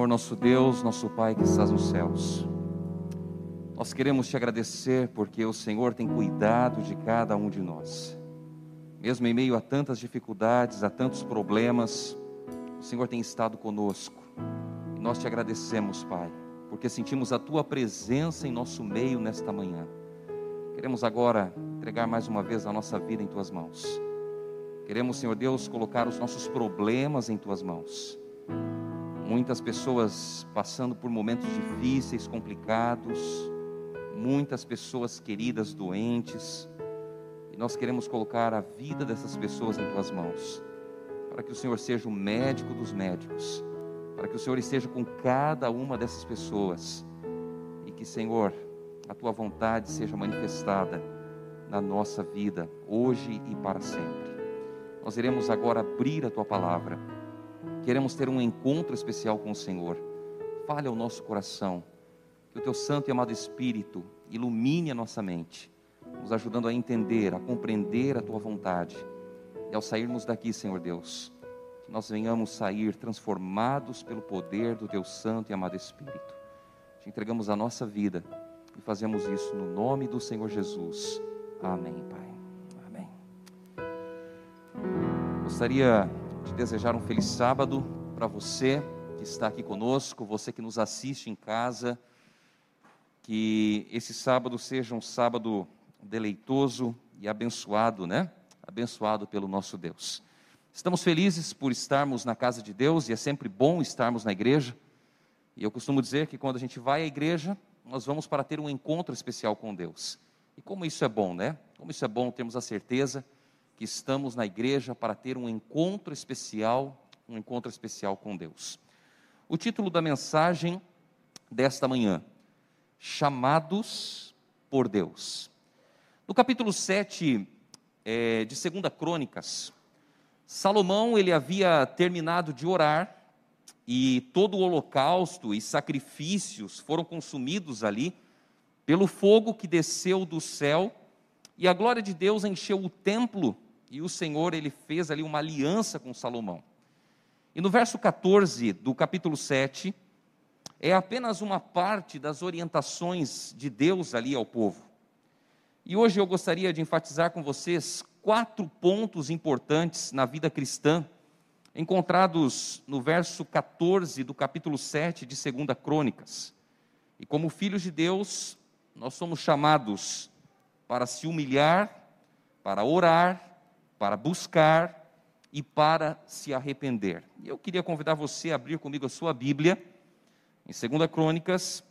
Senhor nosso Deus, nosso Pai que estás nos céus. Nós queremos te agradecer porque o Senhor tem cuidado de cada um de nós. Mesmo em meio a tantas dificuldades, a tantos problemas, o Senhor tem estado conosco. E nós te agradecemos, Pai, porque sentimos a tua presença em nosso meio nesta manhã. Queremos agora entregar mais uma vez a nossa vida em tuas mãos. Queremos, Senhor Deus, colocar os nossos problemas em tuas mãos. Muitas pessoas passando por momentos difíceis, complicados, muitas pessoas queridas doentes, e nós queremos colocar a vida dessas pessoas em tuas mãos, para que o Senhor seja o médico dos médicos, para que o Senhor esteja com cada uma dessas pessoas, e que, Senhor, a tua vontade seja manifestada na nossa vida, hoje e para sempre. Nós iremos agora abrir a tua palavra Queremos ter um encontro especial com o Senhor. Fale ao nosso coração. Que o teu santo e amado Espírito ilumine a nossa mente, nos ajudando a entender, a compreender a tua vontade. E ao sairmos daqui, Senhor Deus, que nós venhamos sair transformados pelo poder do teu santo e amado Espírito. Te entregamos a nossa vida e fazemos isso no nome do Senhor Jesus. Amém, Pai. Amém. Gostaria de desejar um feliz sábado para você que está aqui conosco, você que nos assiste em casa. Que esse sábado seja um sábado deleitoso e abençoado, né? Abençoado pelo nosso Deus. Estamos felizes por estarmos na casa de Deus e é sempre bom estarmos na igreja. E eu costumo dizer que quando a gente vai à igreja, nós vamos para ter um encontro especial com Deus. E como isso é bom, né? Como isso é bom termos a certeza que estamos na igreja para ter um encontro especial, um encontro especial com Deus. O título da mensagem desta manhã: Chamados por Deus. No capítulo 7 é, de 2 Crônicas, Salomão ele havia terminado de orar e todo o holocausto e sacrifícios foram consumidos ali pelo fogo que desceu do céu e a glória de Deus encheu o templo e o Senhor ele fez ali uma aliança com Salomão. E no verso 14 do capítulo 7, é apenas uma parte das orientações de Deus ali ao povo. E hoje eu gostaria de enfatizar com vocês quatro pontos importantes na vida cristã, encontrados no verso 14 do capítulo 7 de 2 Crônicas. E como filhos de Deus, nós somos chamados para se humilhar, para orar, para buscar e para se arrepender. E eu queria convidar você a abrir comigo a sua Bíblia, em 2 Crônicas,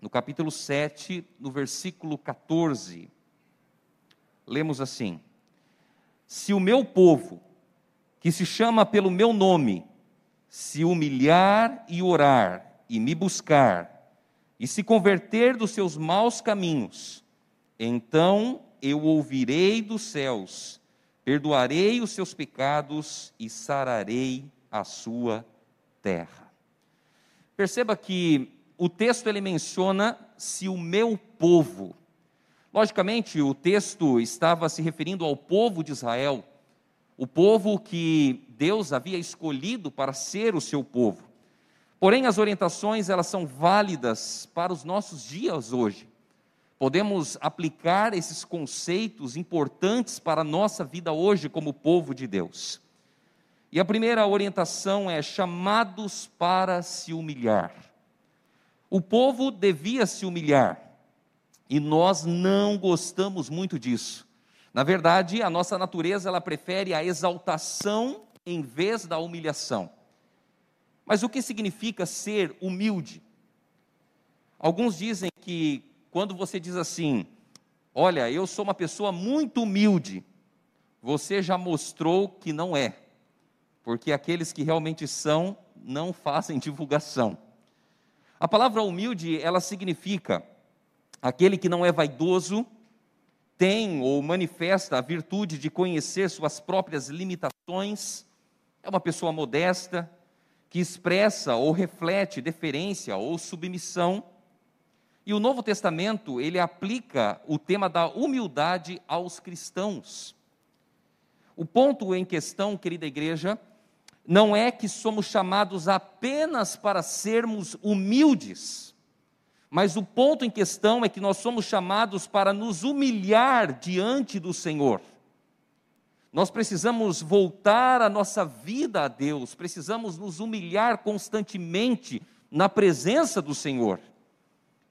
no capítulo 7, no versículo 14. Lemos assim: Se o meu povo, que se chama pelo meu nome, se humilhar e orar e me buscar, e se converter dos seus maus caminhos, então eu ouvirei dos céus perdoarei os seus pecados e sararei a sua terra. Perceba que o texto ele menciona se o meu povo. Logicamente, o texto estava se referindo ao povo de Israel, o povo que Deus havia escolhido para ser o seu povo. Porém, as orientações elas são válidas para os nossos dias hoje podemos aplicar esses conceitos importantes para a nossa vida hoje como povo de Deus. E a primeira orientação é chamados para se humilhar. O povo devia se humilhar, e nós não gostamos muito disso. Na verdade, a nossa natureza ela prefere a exaltação em vez da humilhação. Mas o que significa ser humilde? Alguns dizem que quando você diz assim: Olha, eu sou uma pessoa muito humilde, você já mostrou que não é, porque aqueles que realmente são não fazem divulgação. A palavra humilde, ela significa aquele que não é vaidoso, tem ou manifesta a virtude de conhecer suas próprias limitações, é uma pessoa modesta, que expressa ou reflete deferência ou submissão, e o Novo Testamento, ele aplica o tema da humildade aos cristãos. O ponto em questão, querida igreja, não é que somos chamados apenas para sermos humildes, mas o ponto em questão é que nós somos chamados para nos humilhar diante do Senhor. Nós precisamos voltar a nossa vida a Deus, precisamos nos humilhar constantemente na presença do Senhor.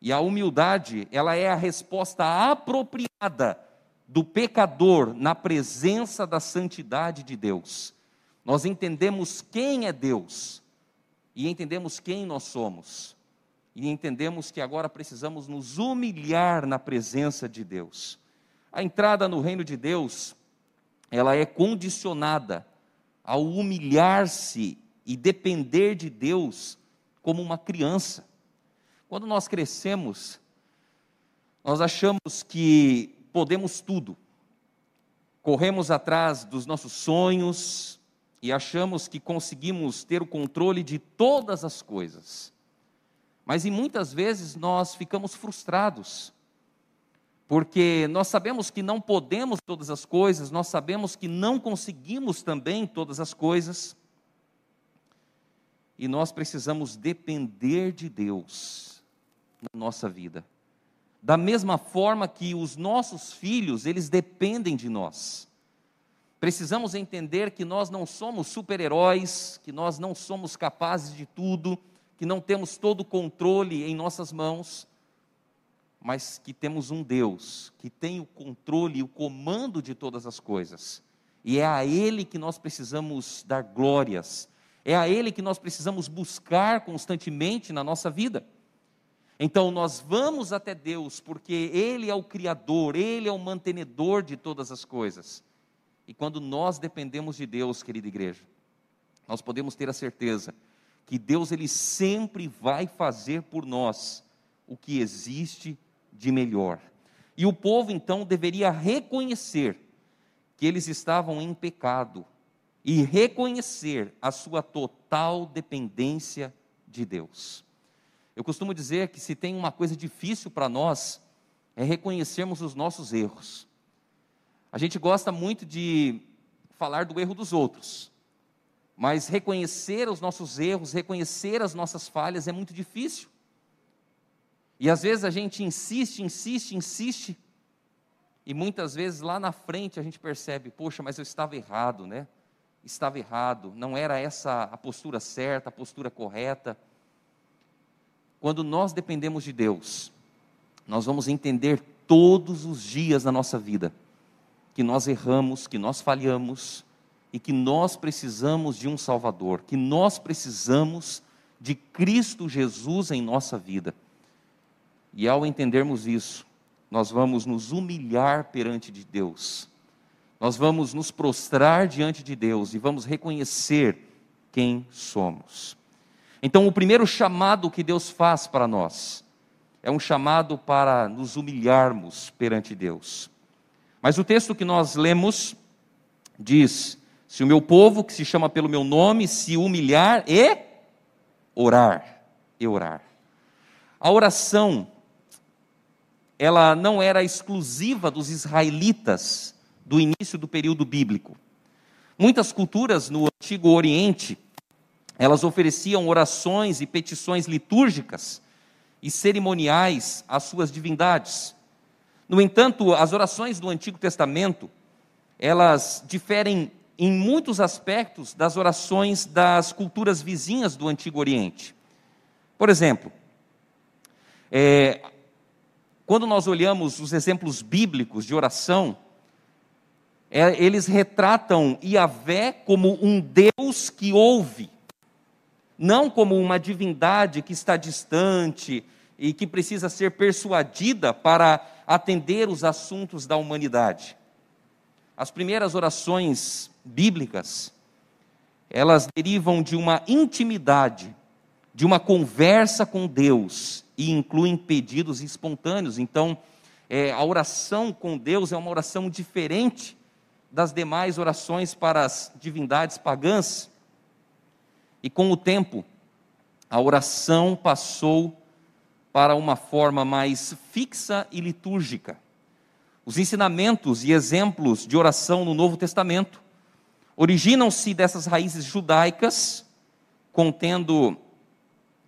E a humildade, ela é a resposta apropriada do pecador na presença da santidade de Deus. Nós entendemos quem é Deus e entendemos quem nós somos. E entendemos que agora precisamos nos humilhar na presença de Deus. A entrada no reino de Deus ela é condicionada ao humilhar-se e depender de Deus como uma criança. Quando nós crescemos, nós achamos que podemos tudo. Corremos atrás dos nossos sonhos e achamos que conseguimos ter o controle de todas as coisas. Mas e muitas vezes nós ficamos frustrados porque nós sabemos que não podemos todas as coisas, nós sabemos que não conseguimos também todas as coisas, e nós precisamos depender de Deus na nossa vida. Da mesma forma que os nossos filhos, eles dependem de nós. Precisamos entender que nós não somos super-heróis, que nós não somos capazes de tudo, que não temos todo o controle em nossas mãos mas que temos um Deus que tem o controle e o comando de todas as coisas. E é a Ele que nós precisamos dar glórias, é a Ele que nós precisamos buscar constantemente na nossa vida. Então nós vamos até Deus porque Ele é o Criador, Ele é o mantenedor de todas as coisas. E quando nós dependemos de Deus, querida igreja, nós podemos ter a certeza que Deus ele sempre vai fazer por nós o que existe de melhor. E o povo então deveria reconhecer que eles estavam em pecado e reconhecer a sua total dependência de Deus. Eu costumo dizer que se tem uma coisa difícil para nós é reconhecermos os nossos erros. A gente gosta muito de falar do erro dos outros, mas reconhecer os nossos erros, reconhecer as nossas falhas é muito difícil. E às vezes a gente insiste, insiste, insiste, e muitas vezes lá na frente a gente percebe, poxa, mas eu estava errado, né? Estava errado, não era essa a postura certa, a postura correta. Quando nós dependemos de Deus, nós vamos entender todos os dias da nossa vida que nós erramos, que nós falhamos e que nós precisamos de um Salvador, que nós precisamos de Cristo Jesus em nossa vida. E ao entendermos isso, nós vamos nos humilhar perante de Deus. Nós vamos nos prostrar diante de Deus e vamos reconhecer quem somos. Então, o primeiro chamado que Deus faz para nós é um chamado para nos humilharmos perante Deus. Mas o texto que nós lemos diz: Se o meu povo, que se chama pelo meu nome, se humilhar e orar, e orar. A oração ela não era exclusiva dos israelitas do início do período bíblico. Muitas culturas no Antigo Oriente, elas ofereciam orações e petições litúrgicas e cerimoniais às suas divindades. No entanto, as orações do Antigo Testamento, elas diferem em muitos aspectos das orações das culturas vizinhas do Antigo Oriente. Por exemplo, é, quando nós olhamos os exemplos bíblicos de oração, é, eles retratam Yahvé como um Deus que ouve, não como uma divindade que está distante e que precisa ser persuadida para atender os assuntos da humanidade. As primeiras orações bíblicas, elas derivam de uma intimidade, de uma conversa com Deus e incluem pedidos espontâneos. Então, é, a oração com Deus é uma oração diferente das demais orações para as divindades pagãs. E com o tempo, a oração passou para uma forma mais fixa e litúrgica. Os ensinamentos e exemplos de oração no Novo Testamento originam-se dessas raízes judaicas, contendo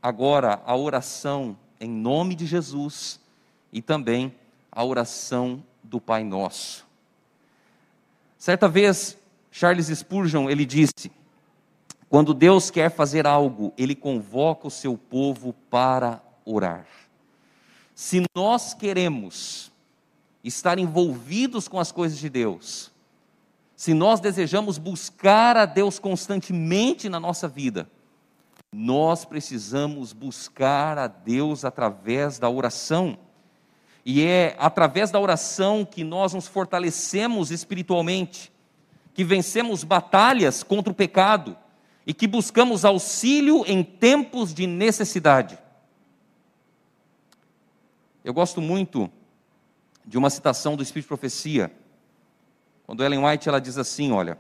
agora a oração em nome de Jesus e também a oração do Pai Nosso. Certa vez, Charles Spurgeon, ele disse: quando Deus quer fazer algo, ele convoca o seu povo para orar. Se nós queremos estar envolvidos com as coisas de Deus, se nós desejamos buscar a Deus constantemente na nossa vida, nós precisamos buscar a Deus através da oração. E é através da oração que nós nos fortalecemos espiritualmente, que vencemos batalhas contra o pecado e que buscamos auxílio em tempos de necessidade. Eu gosto muito de uma citação do Espírito de Profecia, quando Ellen White ela diz assim, olha,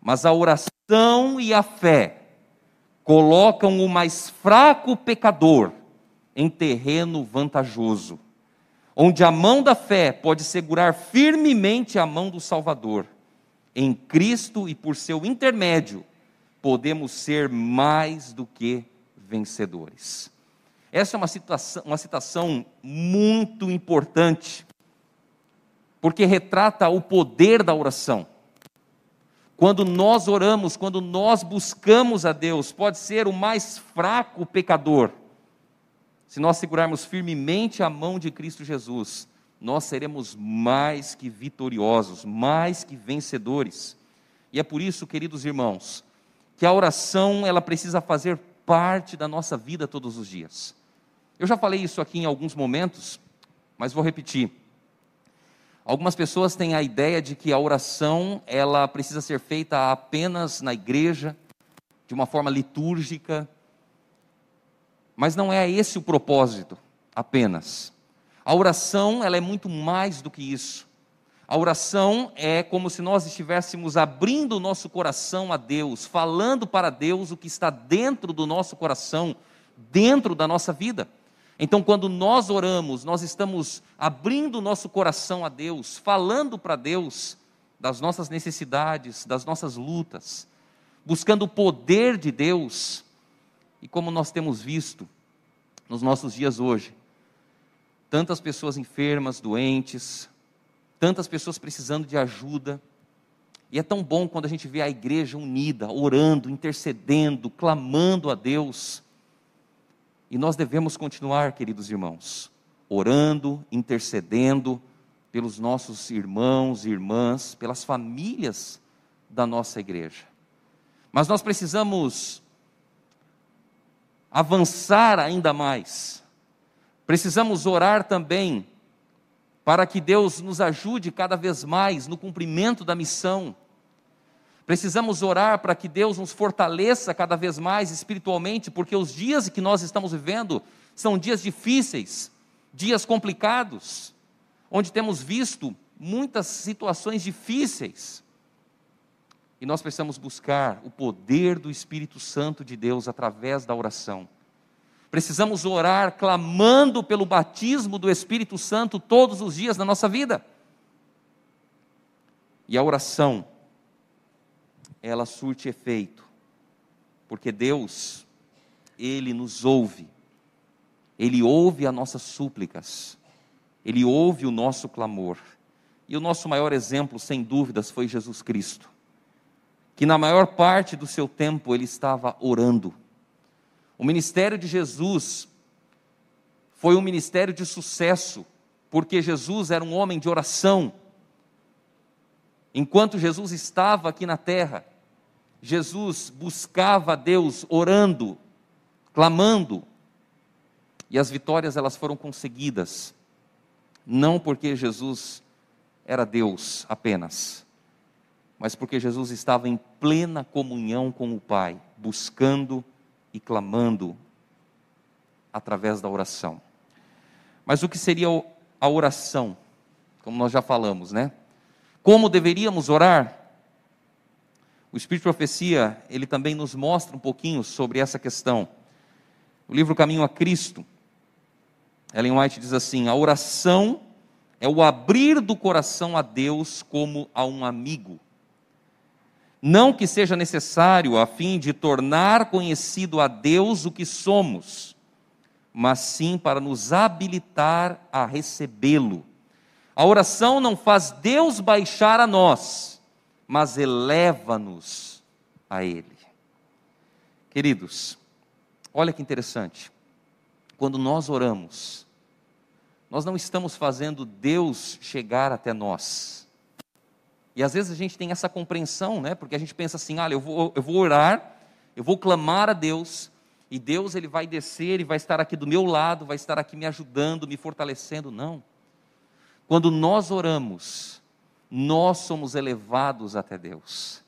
mas a oração e a fé colocam o mais fraco pecador em terreno vantajoso, onde a mão da fé pode segurar firmemente a mão do Salvador. Em Cristo e por seu intermédio, podemos ser mais do que vencedores. Essa é uma, citação, uma citação muito importante, porque retrata o poder da oração. Quando nós oramos, quando nós buscamos a Deus, pode ser o mais fraco pecador. Se nós segurarmos firmemente a mão de Cristo Jesus, nós seremos mais que vitoriosos, mais que vencedores. E é por isso, queridos irmãos, que a oração ela precisa fazer parte da nossa vida todos os dias. Eu já falei isso aqui em alguns momentos, mas vou repetir. Algumas pessoas têm a ideia de que a oração ela precisa ser feita apenas na igreja, de uma forma litúrgica, mas não é esse o propósito apenas. A oração ela é muito mais do que isso. A oração é como se nós estivéssemos abrindo o nosso coração a Deus, falando para Deus o que está dentro do nosso coração, dentro da nossa vida. Então, quando nós oramos, nós estamos abrindo o nosso coração a Deus, falando para Deus das nossas necessidades, das nossas lutas, buscando o poder de Deus. E como nós temos visto nos nossos dias hoje, tantas pessoas enfermas, doentes, tantas pessoas precisando de ajuda. E é tão bom quando a gente vê a igreja unida, orando, intercedendo, clamando a Deus. E nós devemos continuar, queridos irmãos, orando, intercedendo pelos nossos irmãos e irmãs, pelas famílias da nossa igreja. Mas nós precisamos avançar ainda mais. Precisamos orar também para que Deus nos ajude cada vez mais no cumprimento da missão. Precisamos orar para que Deus nos fortaleça cada vez mais espiritualmente, porque os dias que nós estamos vivendo são dias difíceis, dias complicados, onde temos visto muitas situações difíceis. E nós precisamos buscar o poder do Espírito Santo de Deus através da oração. Precisamos orar clamando pelo batismo do Espírito Santo todos os dias na nossa vida. E a oração, ela surte efeito, porque Deus, Ele nos ouve, Ele ouve as nossas súplicas, Ele ouve o nosso clamor. E o nosso maior exemplo, sem dúvidas, foi Jesus Cristo, que na maior parte do seu tempo ele estava orando o ministério de Jesus foi um ministério de sucesso, porque Jesus era um homem de oração. Enquanto Jesus estava aqui na terra, Jesus buscava a Deus orando, clamando, e as vitórias elas foram conseguidas, não porque Jesus era Deus apenas, mas porque Jesus estava em plena comunhão com o Pai, buscando e clamando através da oração. Mas o que seria a oração? Como nós já falamos, né? Como deveríamos orar? O Espírito de Profecia, ele também nos mostra um pouquinho sobre essa questão. O livro Caminho a Cristo, Ellen White diz assim: a oração é o abrir do coração a Deus como a um amigo. Não que seja necessário a fim de tornar conhecido a Deus o que somos, mas sim para nos habilitar a recebê-lo. A oração não faz Deus baixar a nós, mas eleva-nos a Ele. Queridos, olha que interessante. Quando nós oramos, nós não estamos fazendo Deus chegar até nós. E às vezes a gente tem essa compreensão, né? Porque a gente pensa assim: olha, eu vou, eu vou orar, eu vou clamar a Deus, e Deus ele vai descer e vai estar aqui do meu lado, vai estar aqui me ajudando, me fortalecendo. Não. Quando nós oramos, nós somos elevados até Deus.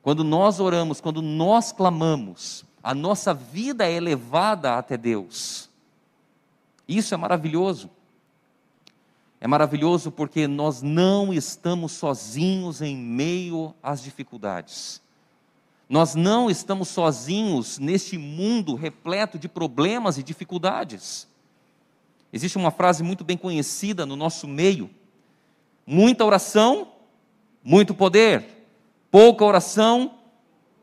Quando nós oramos, quando nós clamamos, a nossa vida é elevada até Deus. Isso é maravilhoso. É maravilhoso porque nós não estamos sozinhos em meio às dificuldades. Nós não estamos sozinhos neste mundo repleto de problemas e dificuldades. Existe uma frase muito bem conhecida no nosso meio: muita oração, muito poder, pouca oração,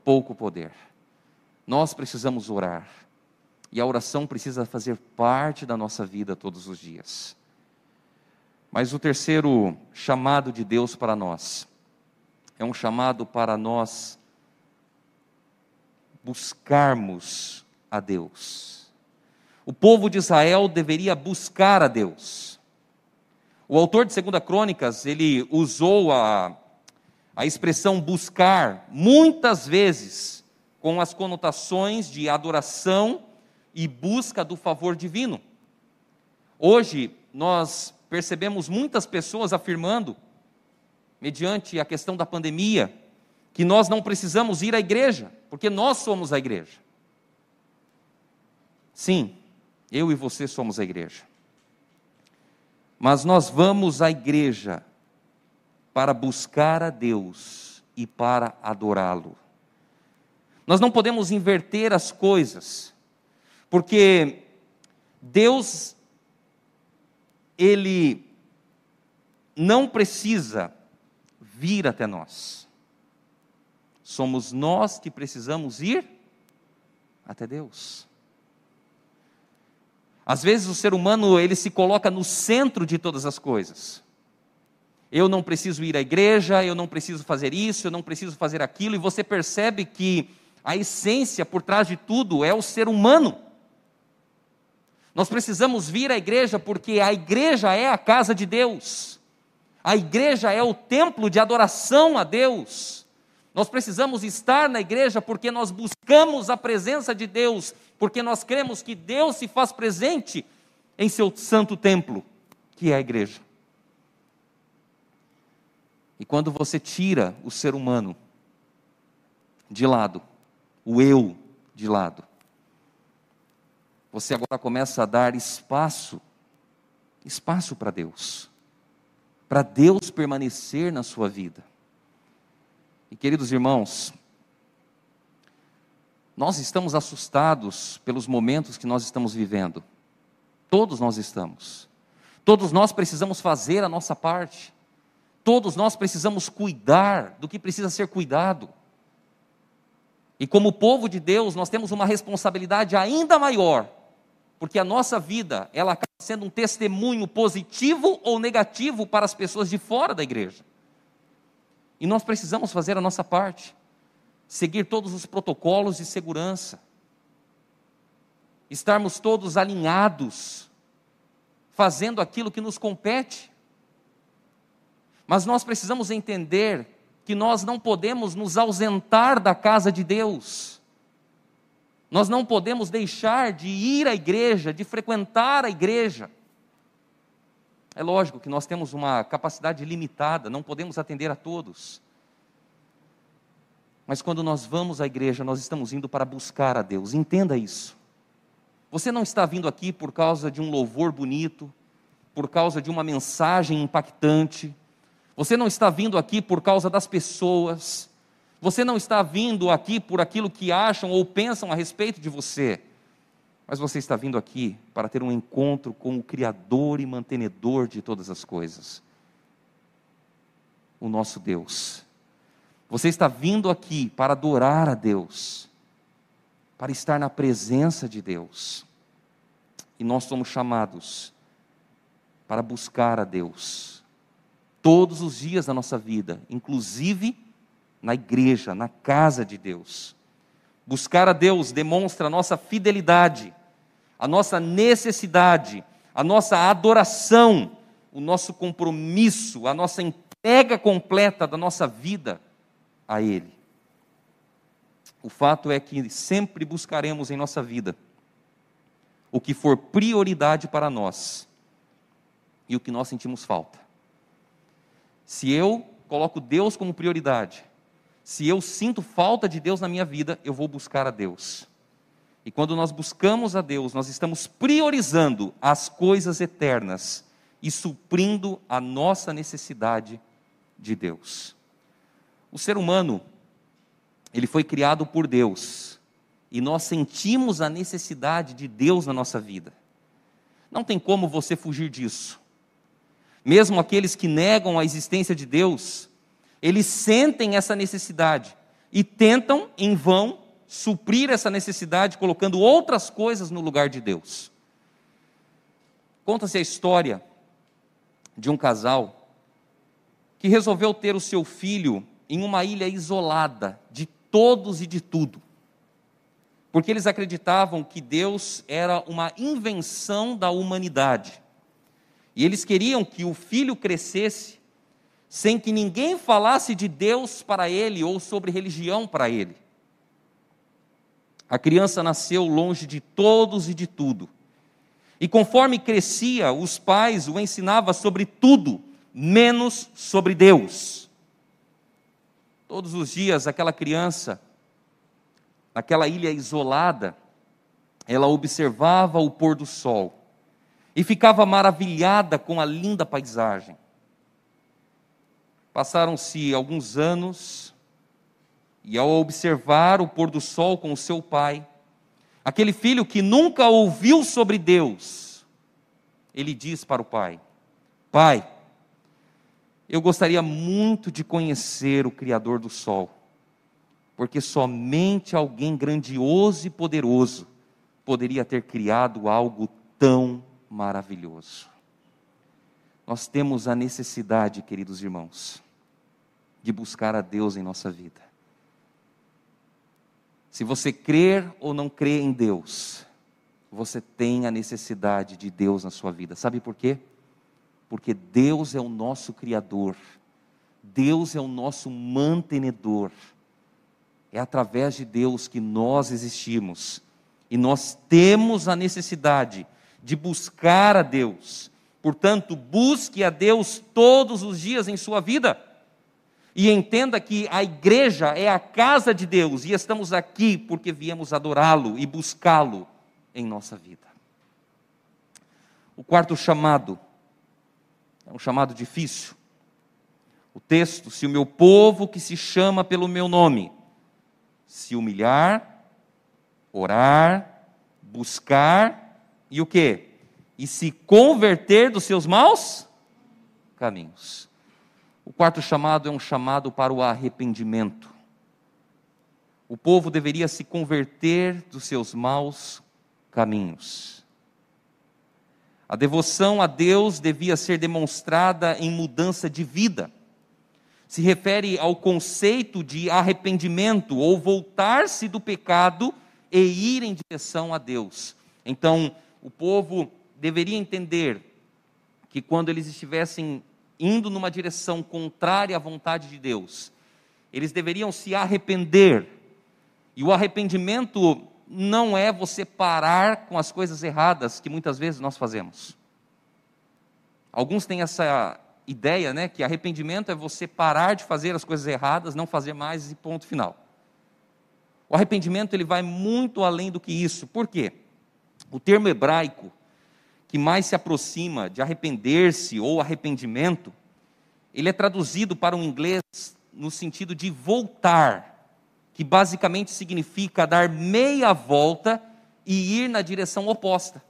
pouco poder. Nós precisamos orar, e a oração precisa fazer parte da nossa vida todos os dias. Mas o terceiro chamado de Deus para nós é um chamado para nós buscarmos a Deus. O povo de Israel deveria buscar a Deus. O autor de 2 Crônicas, ele usou a, a expressão buscar muitas vezes com as conotações de adoração e busca do favor divino. Hoje, nós percebemos muitas pessoas afirmando, mediante a questão da pandemia, que nós não precisamos ir à igreja, porque nós somos a igreja. Sim, eu e você somos a igreja. Mas nós vamos à igreja para buscar a Deus e para adorá-lo. Nós não podemos inverter as coisas, porque Deus ele não precisa vir até nós. Somos nós que precisamos ir até Deus. Às vezes o ser humano ele se coloca no centro de todas as coisas. Eu não preciso ir à igreja, eu não preciso fazer isso, eu não preciso fazer aquilo, e você percebe que a essência por trás de tudo é o ser humano. Nós precisamos vir à igreja porque a igreja é a casa de Deus. A igreja é o templo de adoração a Deus. Nós precisamos estar na igreja porque nós buscamos a presença de Deus, porque nós cremos que Deus se faz presente em seu santo templo, que é a igreja. E quando você tira o ser humano de lado, o eu de lado, você agora começa a dar espaço, espaço para Deus, para Deus permanecer na sua vida. E queridos irmãos, nós estamos assustados pelos momentos que nós estamos vivendo. Todos nós estamos. Todos nós precisamos fazer a nossa parte. Todos nós precisamos cuidar do que precisa ser cuidado. E como povo de Deus, nós temos uma responsabilidade ainda maior porque a nossa vida, ela acaba sendo um testemunho positivo ou negativo para as pessoas de fora da igreja. E nós precisamos fazer a nossa parte, seguir todos os protocolos de segurança, estarmos todos alinhados, fazendo aquilo que nos compete. Mas nós precisamos entender que nós não podemos nos ausentar da casa de Deus. Nós não podemos deixar de ir à igreja, de frequentar a igreja. É lógico que nós temos uma capacidade limitada, não podemos atender a todos. Mas quando nós vamos à igreja, nós estamos indo para buscar a Deus, entenda isso. Você não está vindo aqui por causa de um louvor bonito, por causa de uma mensagem impactante, você não está vindo aqui por causa das pessoas, você não está vindo aqui por aquilo que acham ou pensam a respeito de você, mas você está vindo aqui para ter um encontro com o Criador e mantenedor de todas as coisas, o nosso Deus. Você está vindo aqui para adorar a Deus, para estar na presença de Deus. E nós somos chamados para buscar a Deus todos os dias da nossa vida, inclusive na igreja, na casa de Deus. Buscar a Deus demonstra a nossa fidelidade, a nossa necessidade, a nossa adoração, o nosso compromisso, a nossa entrega completa da nossa vida a Ele. O fato é que sempre buscaremos em nossa vida o que for prioridade para nós e o que nós sentimos falta. Se eu coloco Deus como prioridade, se eu sinto falta de Deus na minha vida, eu vou buscar a Deus. E quando nós buscamos a Deus, nós estamos priorizando as coisas eternas e suprindo a nossa necessidade de Deus. O ser humano, ele foi criado por Deus, e nós sentimos a necessidade de Deus na nossa vida. Não tem como você fugir disso. Mesmo aqueles que negam a existência de Deus, eles sentem essa necessidade e tentam, em vão, suprir essa necessidade colocando outras coisas no lugar de Deus. Conta-se a história de um casal que resolveu ter o seu filho em uma ilha isolada de todos e de tudo. Porque eles acreditavam que Deus era uma invenção da humanidade. E eles queriam que o filho crescesse sem que ninguém falasse de Deus para ele ou sobre religião para ele. A criança nasceu longe de todos e de tudo. E conforme crescia, os pais o ensinavam sobre tudo, menos sobre Deus. Todos os dias, aquela criança, naquela ilha isolada, ela observava o pôr do sol e ficava maravilhada com a linda paisagem. Passaram-se alguns anos, e ao observar o pôr do sol com o seu pai, aquele filho que nunca ouviu sobre Deus, ele diz para o pai: Pai, eu gostaria muito de conhecer o Criador do sol, porque somente alguém grandioso e poderoso poderia ter criado algo tão maravilhoso. Nós temos a necessidade, queridos irmãos, de buscar a Deus em nossa vida. Se você crer ou não crer em Deus, você tem a necessidade de Deus na sua vida. Sabe por quê? Porque Deus é o nosso Criador, Deus é o nosso mantenedor. É através de Deus que nós existimos. E nós temos a necessidade de buscar a Deus. Portanto, busque a Deus todos os dias em sua vida. E entenda que a igreja é a casa de Deus e estamos aqui porque viemos adorá-lo e buscá-lo em nossa vida. O quarto chamado é um chamado difícil. O texto: se o meu povo que se chama pelo meu nome se humilhar, orar, buscar e o que? E se converter dos seus maus caminhos. O quarto chamado é um chamado para o arrependimento. O povo deveria se converter dos seus maus caminhos. A devoção a Deus devia ser demonstrada em mudança de vida. Se refere ao conceito de arrependimento ou voltar-se do pecado e ir em direção a Deus. Então, o povo deveria entender que quando eles estivessem indo numa direção contrária à vontade de Deus, eles deveriam se arrepender. E o arrependimento não é você parar com as coisas erradas que muitas vezes nós fazemos. Alguns têm essa ideia, né, que arrependimento é você parar de fazer as coisas erradas, não fazer mais e ponto final. O arrependimento ele vai muito além do que isso. Por quê? O termo hebraico que mais se aproxima de arrepender-se ou arrependimento, ele é traduzido para o inglês no sentido de voltar, que basicamente significa dar meia volta e ir na direção oposta.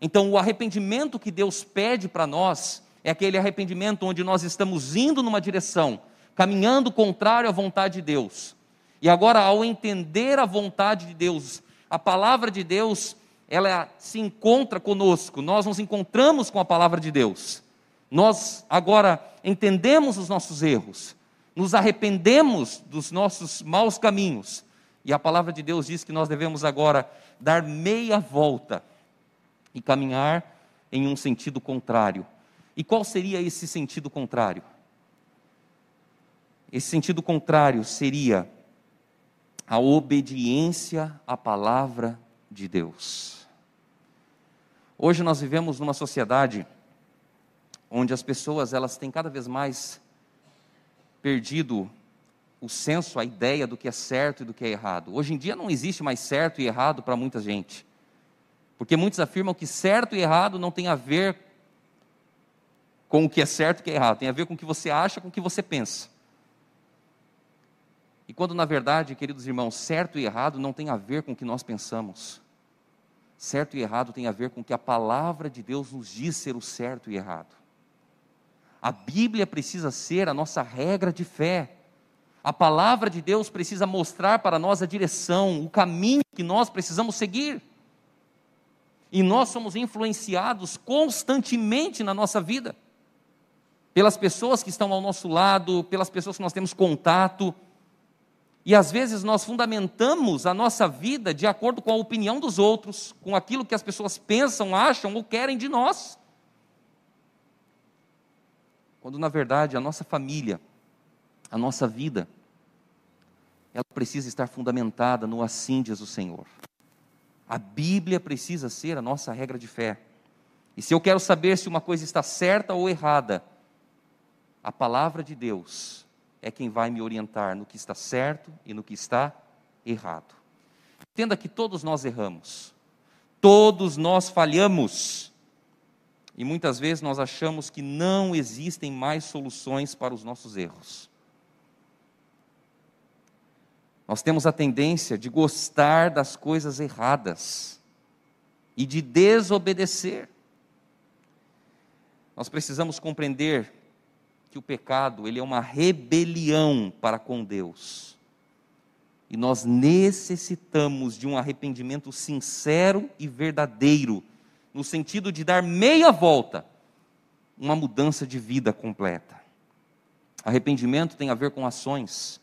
Então, o arrependimento que Deus pede para nós é aquele arrependimento onde nós estamos indo numa direção, caminhando contrário à vontade de Deus. E agora, ao entender a vontade de Deus, a palavra de Deus, ela se encontra conosco, nós nos encontramos com a palavra de Deus. Nós agora entendemos os nossos erros, nos arrependemos dos nossos maus caminhos, e a palavra de Deus diz que nós devemos agora dar meia volta e caminhar em um sentido contrário. E qual seria esse sentido contrário? Esse sentido contrário seria a obediência à palavra de Deus. Hoje nós vivemos numa sociedade onde as pessoas elas têm cada vez mais perdido o senso, a ideia do que é certo e do que é errado. Hoje em dia não existe mais certo e errado para muita gente. Porque muitos afirmam que certo e errado não tem a ver com o que é certo e o que é errado, tem a ver com o que você acha, com o que você pensa. E quando na verdade, queridos irmãos, certo e errado não tem a ver com o que nós pensamos. Certo e errado tem a ver com o que a palavra de Deus nos diz ser o certo e errado. A Bíblia precisa ser a nossa regra de fé. A palavra de Deus precisa mostrar para nós a direção, o caminho que nós precisamos seguir. E nós somos influenciados constantemente na nossa vida, pelas pessoas que estão ao nosso lado, pelas pessoas que nós temos contato, e às vezes nós fundamentamos a nossa vida de acordo com a opinião dos outros, com aquilo que as pessoas pensam, acham ou querem de nós. Quando na verdade a nossa família, a nossa vida, ela precisa estar fundamentada no assim diz o Senhor. A Bíblia precisa ser a nossa regra de fé. E se eu quero saber se uma coisa está certa ou errada, a palavra de Deus é quem vai me orientar no que está certo e no que está errado. Entenda que todos nós erramos, todos nós falhamos, e muitas vezes nós achamos que não existem mais soluções para os nossos erros. Nós temos a tendência de gostar das coisas erradas e de desobedecer. Nós precisamos compreender que o pecado ele é uma rebelião para com Deus. E nós necessitamos de um arrependimento sincero e verdadeiro, no sentido de dar meia volta, uma mudança de vida completa. Arrependimento tem a ver com ações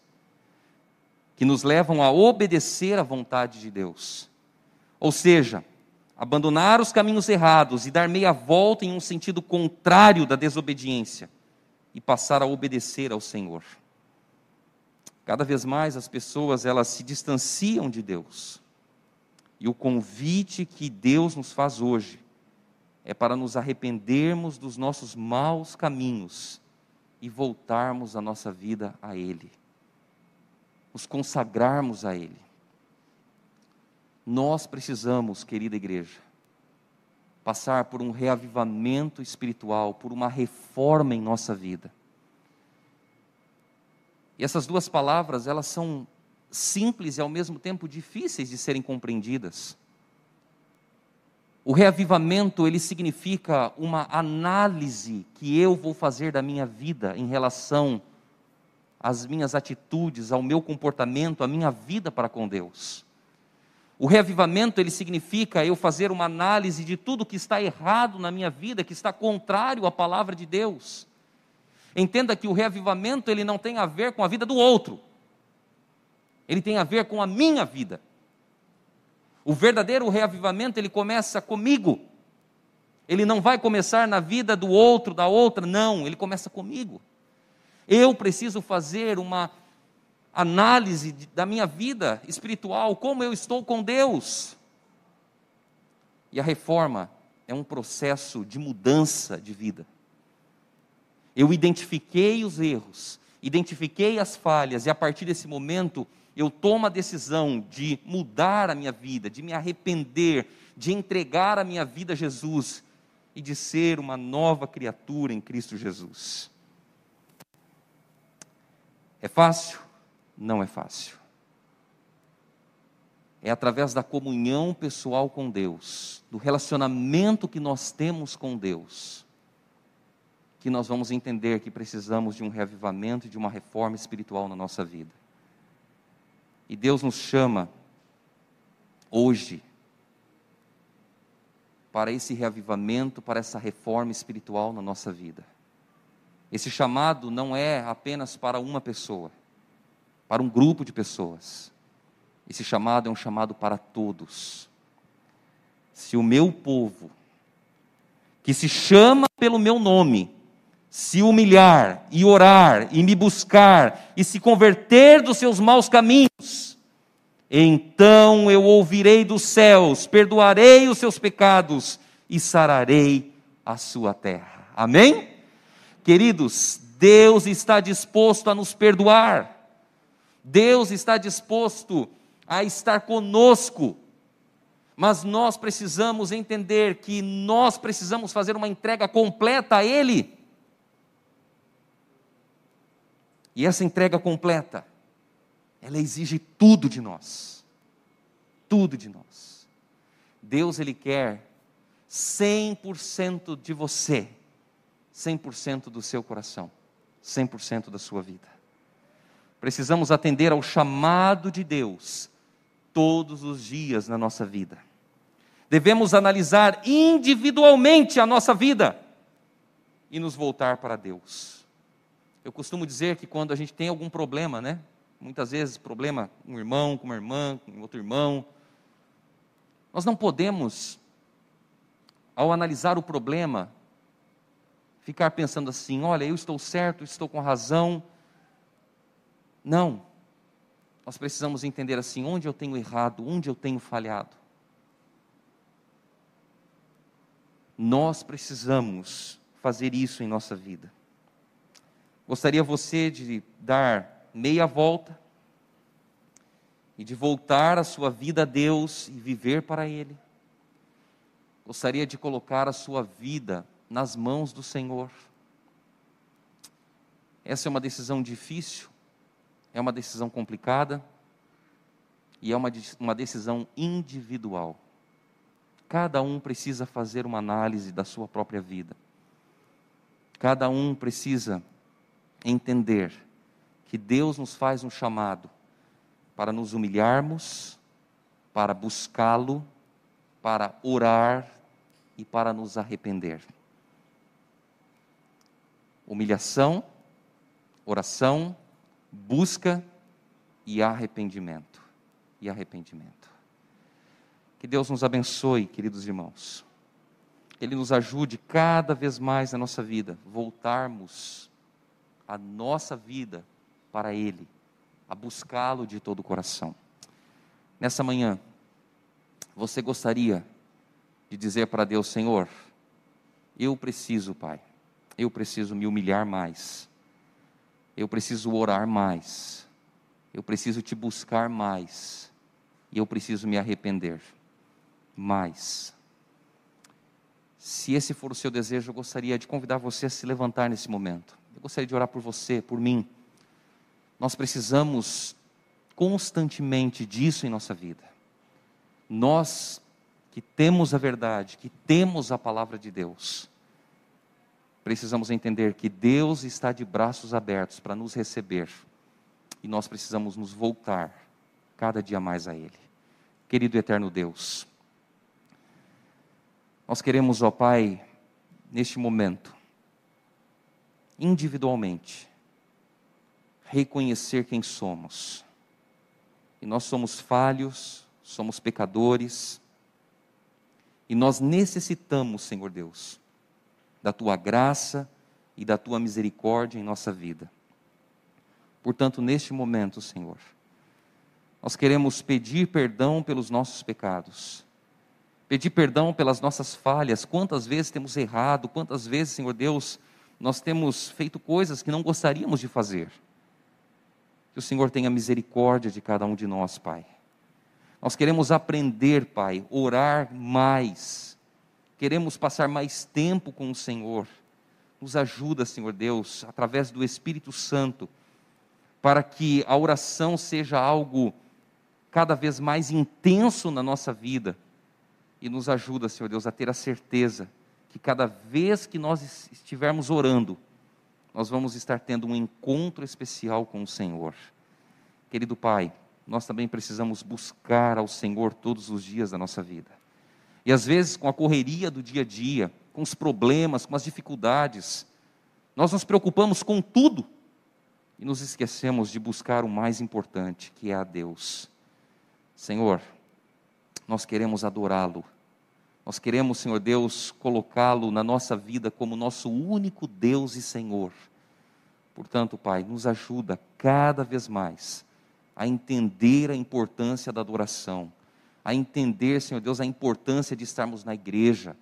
que nos levam a obedecer à vontade de Deus. Ou seja, abandonar os caminhos errados e dar meia volta em um sentido contrário da desobediência e passar a obedecer ao Senhor. Cada vez mais as pessoas elas se distanciam de Deus. E o convite que Deus nos faz hoje é para nos arrependermos dos nossos maus caminhos e voltarmos a nossa vida a Ele. Nos consagrarmos a Ele. Nós precisamos, querida igreja, passar por um reavivamento espiritual, por uma reforma em nossa vida. E essas duas palavras, elas são simples e ao mesmo tempo difíceis de serem compreendidas. O reavivamento, ele significa uma análise que eu vou fazer da minha vida em relação às minhas atitudes, ao meu comportamento, à minha vida para com Deus. O reavivamento, ele significa eu fazer uma análise de tudo que está errado na minha vida, que está contrário à palavra de Deus. Entenda que o reavivamento, ele não tem a ver com a vida do outro. Ele tem a ver com a minha vida. O verdadeiro reavivamento, ele começa comigo. Ele não vai começar na vida do outro, da outra, não, ele começa comigo. Eu preciso fazer uma análise da minha vida espiritual, como eu estou com Deus. E a reforma é um processo de mudança de vida. Eu identifiquei os erros, identifiquei as falhas, e a partir desse momento eu tomo a decisão de mudar a minha vida, de me arrepender, de entregar a minha vida a Jesus e de ser uma nova criatura em Cristo Jesus. É fácil? Não é fácil. É através da comunhão pessoal com Deus, do relacionamento que nós temos com Deus, que nós vamos entender que precisamos de um reavivamento e de uma reforma espiritual na nossa vida. E Deus nos chama hoje para esse reavivamento, para essa reforma espiritual na nossa vida. Esse chamado não é apenas para uma pessoa, para um grupo de pessoas. Esse chamado é um chamado para todos. Se o meu povo, que se chama pelo meu nome, se humilhar e orar e me buscar e se converter dos seus maus caminhos, então eu ouvirei dos céus, perdoarei os seus pecados e sararei a sua terra. Amém? Queridos, Deus está disposto a nos perdoar. Deus está disposto a estar conosco. Mas nós precisamos entender que nós precisamos fazer uma entrega completa a Ele. E essa entrega completa, ela exige tudo de nós. Tudo de nós. Deus, Ele quer 100% de você, 100% do seu coração, 100% da sua vida. Precisamos atender ao chamado de Deus todos os dias na nossa vida. Devemos analisar individualmente a nossa vida e nos voltar para Deus. Eu costumo dizer que quando a gente tem algum problema, né? Muitas vezes problema com um irmão, com uma irmã, com outro irmão, nós não podemos, ao analisar o problema, ficar pensando assim: olha, eu estou certo, estou com razão. Não. Nós precisamos entender assim: onde eu tenho errado, onde eu tenho falhado. Nós precisamos fazer isso em nossa vida. Gostaria você de dar meia volta e de voltar a sua vida a Deus e viver para Ele. Gostaria de colocar a sua vida nas mãos do Senhor. Essa é uma decisão difícil, é uma decisão complicada e é uma, uma decisão individual. Cada um precisa fazer uma análise da sua própria vida. Cada um precisa entender que Deus nos faz um chamado para nos humilharmos, para buscá-lo, para orar e para nos arrepender. Humilhação, oração, busca e arrependimento. E arrependimento. Que Deus nos abençoe, queridos irmãos. Que Ele nos ajude cada vez mais na nossa vida, voltarmos a nossa vida para Ele, a buscá-lo de todo o coração. Nessa manhã, você gostaria de dizer para Deus: Senhor, eu preciso, Pai, eu preciso me humilhar mais eu preciso orar mais, eu preciso te buscar mais, e eu preciso me arrepender mais. Se esse for o seu desejo, eu gostaria de convidar você a se levantar nesse momento. Eu gostaria de orar por você, por mim. Nós precisamos constantemente disso em nossa vida. Nós que temos a verdade, que temos a palavra de Deus, precisamos entender que Deus está de braços abertos para nos receber e nós precisamos nos voltar cada dia mais a Ele. Querido eterno Deus, nós queremos, ó Pai, neste momento, individualmente, reconhecer quem somos. E nós somos falhos, somos pecadores, e nós necessitamos, Senhor Deus, da tua graça e da tua misericórdia em nossa vida. Portanto, neste momento, Senhor, nós queremos pedir perdão pelos nossos pecados, pedir perdão pelas nossas falhas, quantas vezes temos errado, quantas vezes, Senhor Deus, nós temos feito coisas que não gostaríamos de fazer. Que o Senhor tenha misericórdia de cada um de nós, Pai. Nós queremos aprender, Pai, orar mais queremos passar mais tempo com o Senhor. Nos ajuda, Senhor Deus, através do Espírito Santo, para que a oração seja algo cada vez mais intenso na nossa vida. E nos ajuda, Senhor Deus, a ter a certeza que cada vez que nós estivermos orando, nós vamos estar tendo um encontro especial com o Senhor. Querido Pai, nós também precisamos buscar ao Senhor todos os dias da nossa vida. E às vezes, com a correria do dia a dia, com os problemas, com as dificuldades, nós nos preocupamos com tudo e nos esquecemos de buscar o mais importante, que é a Deus. Senhor, nós queremos adorá-lo. Nós queremos, Senhor Deus, colocá-lo na nossa vida como nosso único Deus e Senhor. Portanto, Pai, nos ajuda cada vez mais a entender a importância da adoração, a entender, Senhor Deus, a importância de estarmos na igreja,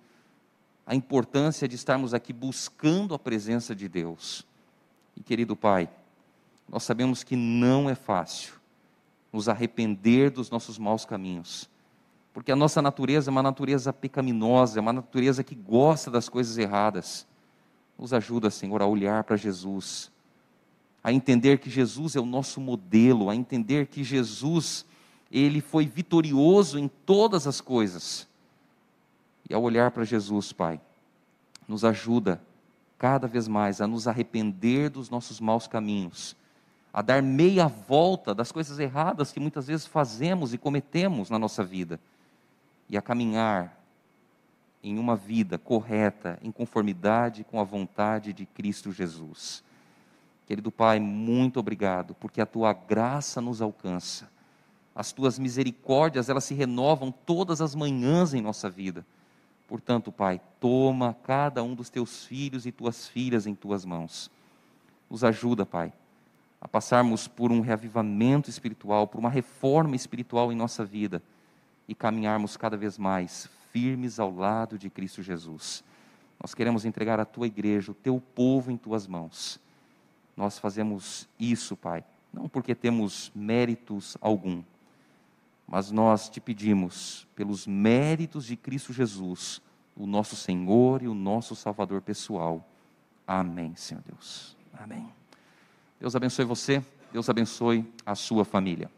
a importância de estarmos aqui buscando a presença de Deus. E querido Pai, nós sabemos que não é fácil nos arrepender dos nossos maus caminhos, porque a nossa natureza é uma natureza pecaminosa, é uma natureza que gosta das coisas erradas. Nos ajuda, Senhor, a olhar para Jesus, a entender que Jesus é o nosso modelo, a entender que Jesus, ele foi vitorioso em todas as coisas. E ao olhar para Jesus, Pai, nos ajuda cada vez mais a nos arrepender dos nossos maus caminhos, a dar meia volta das coisas erradas que muitas vezes fazemos e cometemos na nossa vida, e a caminhar em uma vida correta, em conformidade com a vontade de Cristo Jesus. Querido Pai, muito obrigado, porque a tua graça nos alcança. As tuas misericórdias, elas se renovam todas as manhãs em nossa vida. Portanto, Pai, toma cada um dos teus filhos e tuas filhas em tuas mãos. Nos ajuda, Pai, a passarmos por um reavivamento espiritual, por uma reforma espiritual em nossa vida e caminharmos cada vez mais firmes ao lado de Cristo Jesus. Nós queremos entregar a tua igreja, o teu povo em tuas mãos nós fazemos isso, Pai, não porque temos méritos algum, mas nós te pedimos, pelos méritos de Cristo Jesus, o nosso Senhor e o nosso Salvador pessoal. Amém, Senhor Deus. Amém. Deus abençoe você, Deus abençoe a sua família.